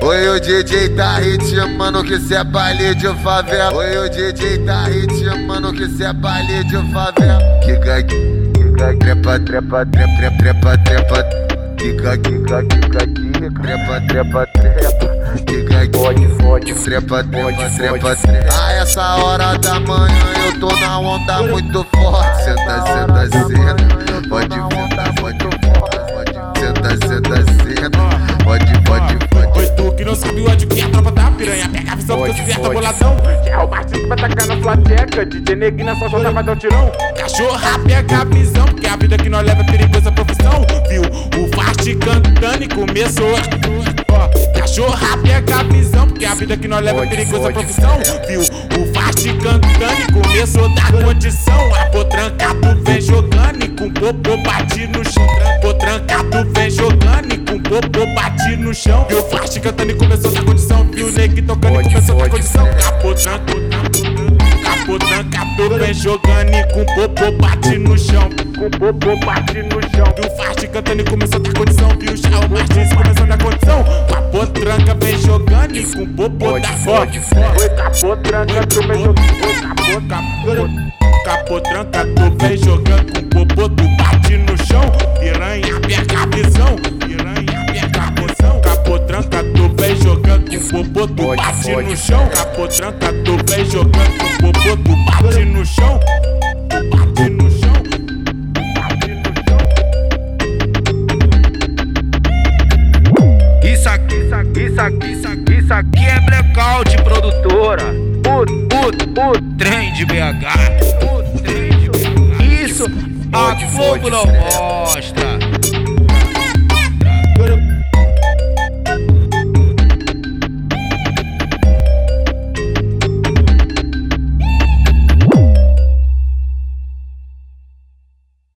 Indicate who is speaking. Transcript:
Speaker 1: Oi, o DJ tá ritmando que cê é baile de favela. Oi, o DJ tá ritmando que cê é baile de favela. Kika, kika, trepa, trepa, trepa, trepa, trepa. Kika, kika, kika, kika, trepa, trepa, trepa. Kika,
Speaker 2: Fode, fode,
Speaker 1: trepa, trepa, trepa, trepa. A essa hora da manhã eu tô na onda muito forte.
Speaker 3: Tropa da piranha. Pega a visão que
Speaker 2: Fode,
Speaker 3: eu
Speaker 2: fode.
Speaker 3: boladão. Que é o Martins que vai tacar na sua tcheca DJ Neguinho só jota vai dar um tirão. Cachorra pega a visão Que a vida que nós leva é perigosa profissão. Viu? O fast cantando e começou Ó, Cachorra pega a visão Porque a vida que nós leva é perigosa profissão. Viu? O fast cantando e começou a dar condição. A potrancado vem jogando e com popô bate no chão. Potrancado vem jogando e com popô bate no chão. Viu? O fast cantando e começou a dar condição
Speaker 2: Fode,
Speaker 3: começou a dar
Speaker 2: fode.
Speaker 3: condição Capô tranco, capô trancado vem jogando e com popô bate no chão Com popô bate no chão Viu? O fast cantando e começou a dar condição? Já o Martins começou a condição Capô tranca vem jogando e com popô da
Speaker 2: fode,
Speaker 3: fode Oi, capô tranca, tu vem jogando capô, capô Capô tranca, tu vem jogando com popô, tu bate no chão Piranha, pega a visão popô, bate no chão Capô tranca, tu vem jogando com popô, tu bate no chão bate no chão Bate no chão
Speaker 2: Isso aqui, isso aqui, isso aqui, isso aqui, isso aqui é blackout, produtora. O, o, o trem de BH. O trem de BH. Isso a Globo
Speaker 1: fode,
Speaker 2: não mostra.